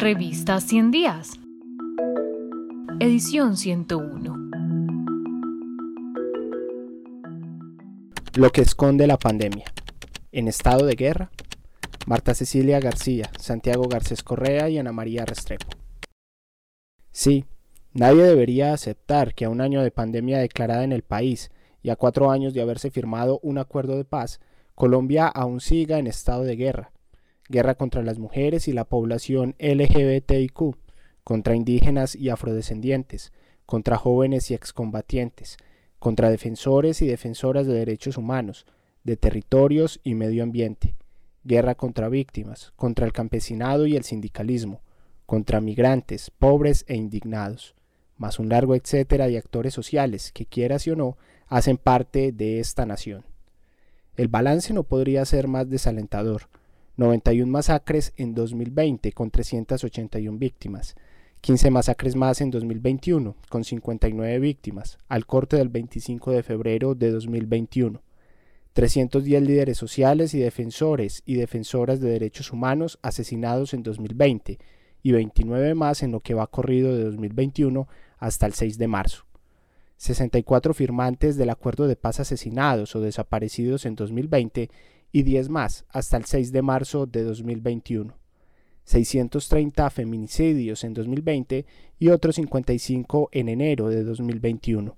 Revista 100 días. Edición 101. Lo que esconde la pandemia. En estado de guerra. Marta Cecilia García, Santiago Garcés Correa y Ana María Restrepo. Sí, nadie debería aceptar que a un año de pandemia declarada en el país y a cuatro años de haberse firmado un acuerdo de paz, Colombia aún siga en estado de guerra. Guerra contra las mujeres y la población LGBTIQ, contra indígenas y afrodescendientes, contra jóvenes y excombatientes, contra defensores y defensoras de derechos humanos, de territorios y medio ambiente. Guerra contra víctimas, contra el campesinado y el sindicalismo, contra migrantes, pobres e indignados, más un largo etcétera de actores sociales que, quieras o no, hacen parte de esta nación. El balance no podría ser más desalentador. 91 masacres en 2020 con 381 víctimas, 15 masacres más en 2021 con 59 víctimas, al corte del 25 de febrero de 2021. 310 líderes sociales y defensores y defensoras de derechos humanos asesinados en 2020 y 29 más en lo que va corrido de 2021 hasta el 6 de marzo. 64 firmantes del acuerdo de paz asesinados o desaparecidos en 2020 y 10 más hasta el 6 de marzo de 2021. 630 feminicidios en 2020 y otros 55 en enero de 2021.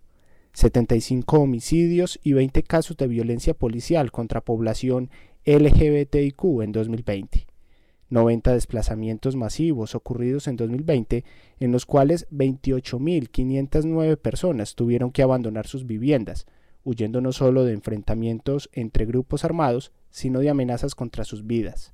75 homicidios y 20 casos de violencia policial contra población LGBTIQ en 2020. 90 desplazamientos masivos ocurridos en 2020, en los cuales 28.509 personas tuvieron que abandonar sus viviendas, huyendo no solo de enfrentamientos entre grupos armados, sino de amenazas contra sus vidas.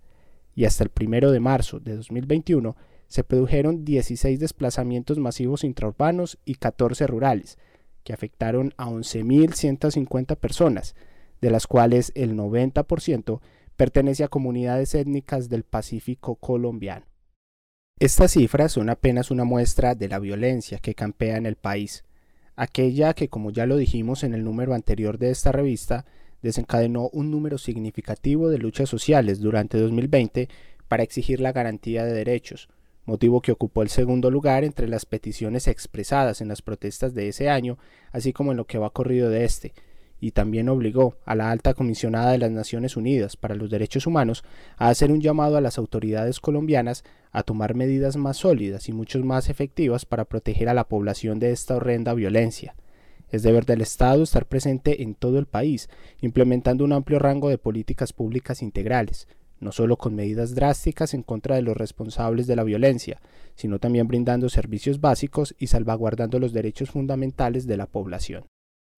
Y hasta el 1 de marzo de 2021 se produjeron 16 desplazamientos masivos intraurbanos y 14 rurales, que afectaron a 11.150 personas, de las cuales el 90% pertenece a comunidades étnicas del Pacífico colombiano. Estas cifras son apenas una muestra de la violencia que campea en el país, aquella que, como ya lo dijimos en el número anterior de esta revista, desencadenó un número significativo de luchas sociales durante 2020 para exigir la garantía de derechos, motivo que ocupó el segundo lugar entre las peticiones expresadas en las protestas de ese año, así como en lo que va corrido de este, y también obligó a la alta comisionada de las Naciones Unidas para los Derechos Humanos a hacer un llamado a las autoridades colombianas a tomar medidas más sólidas y mucho más efectivas para proteger a la población de esta horrenda violencia. Es deber del Estado estar presente en todo el país, implementando un amplio rango de políticas públicas integrales, no solo con medidas drásticas en contra de los responsables de la violencia, sino también brindando servicios básicos y salvaguardando los derechos fundamentales de la población.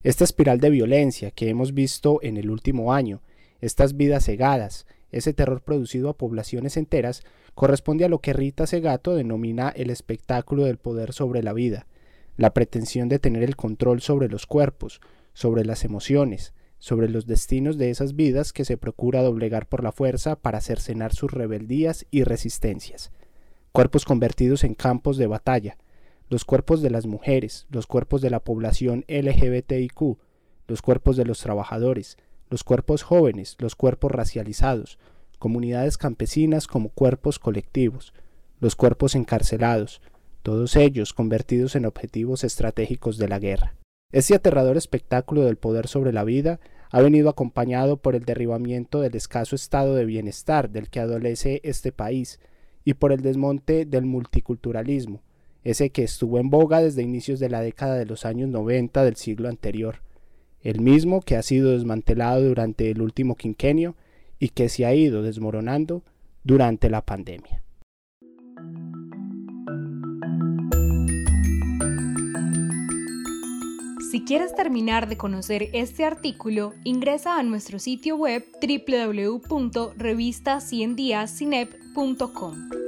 Esta espiral de violencia que hemos visto en el último año, estas vidas cegadas, ese terror producido a poblaciones enteras, corresponde a lo que Rita Segato denomina el espectáculo del poder sobre la vida, la pretensión de tener el control sobre los cuerpos, sobre las emociones, sobre los destinos de esas vidas que se procura doblegar por la fuerza para cercenar sus rebeldías y resistencias. Cuerpos convertidos en campos de batalla, los cuerpos de las mujeres, los cuerpos de la población LGBTIQ, los cuerpos de los trabajadores, los cuerpos jóvenes, los cuerpos racializados, comunidades campesinas como cuerpos colectivos, los cuerpos encarcelados, todos ellos convertidos en objetivos estratégicos de la guerra. Ese aterrador espectáculo del poder sobre la vida ha venido acompañado por el derribamiento del escaso estado de bienestar del que adolece este país y por el desmonte del multiculturalismo, ese que estuvo en boga desde inicios de la década de los años 90 del siglo anterior, el mismo que ha sido desmantelado durante el último quinquenio y que se ha ido desmoronando durante la pandemia. Si quieres terminar de conocer este artículo, ingresa a nuestro sitio web www.revistaciendiascinep.com.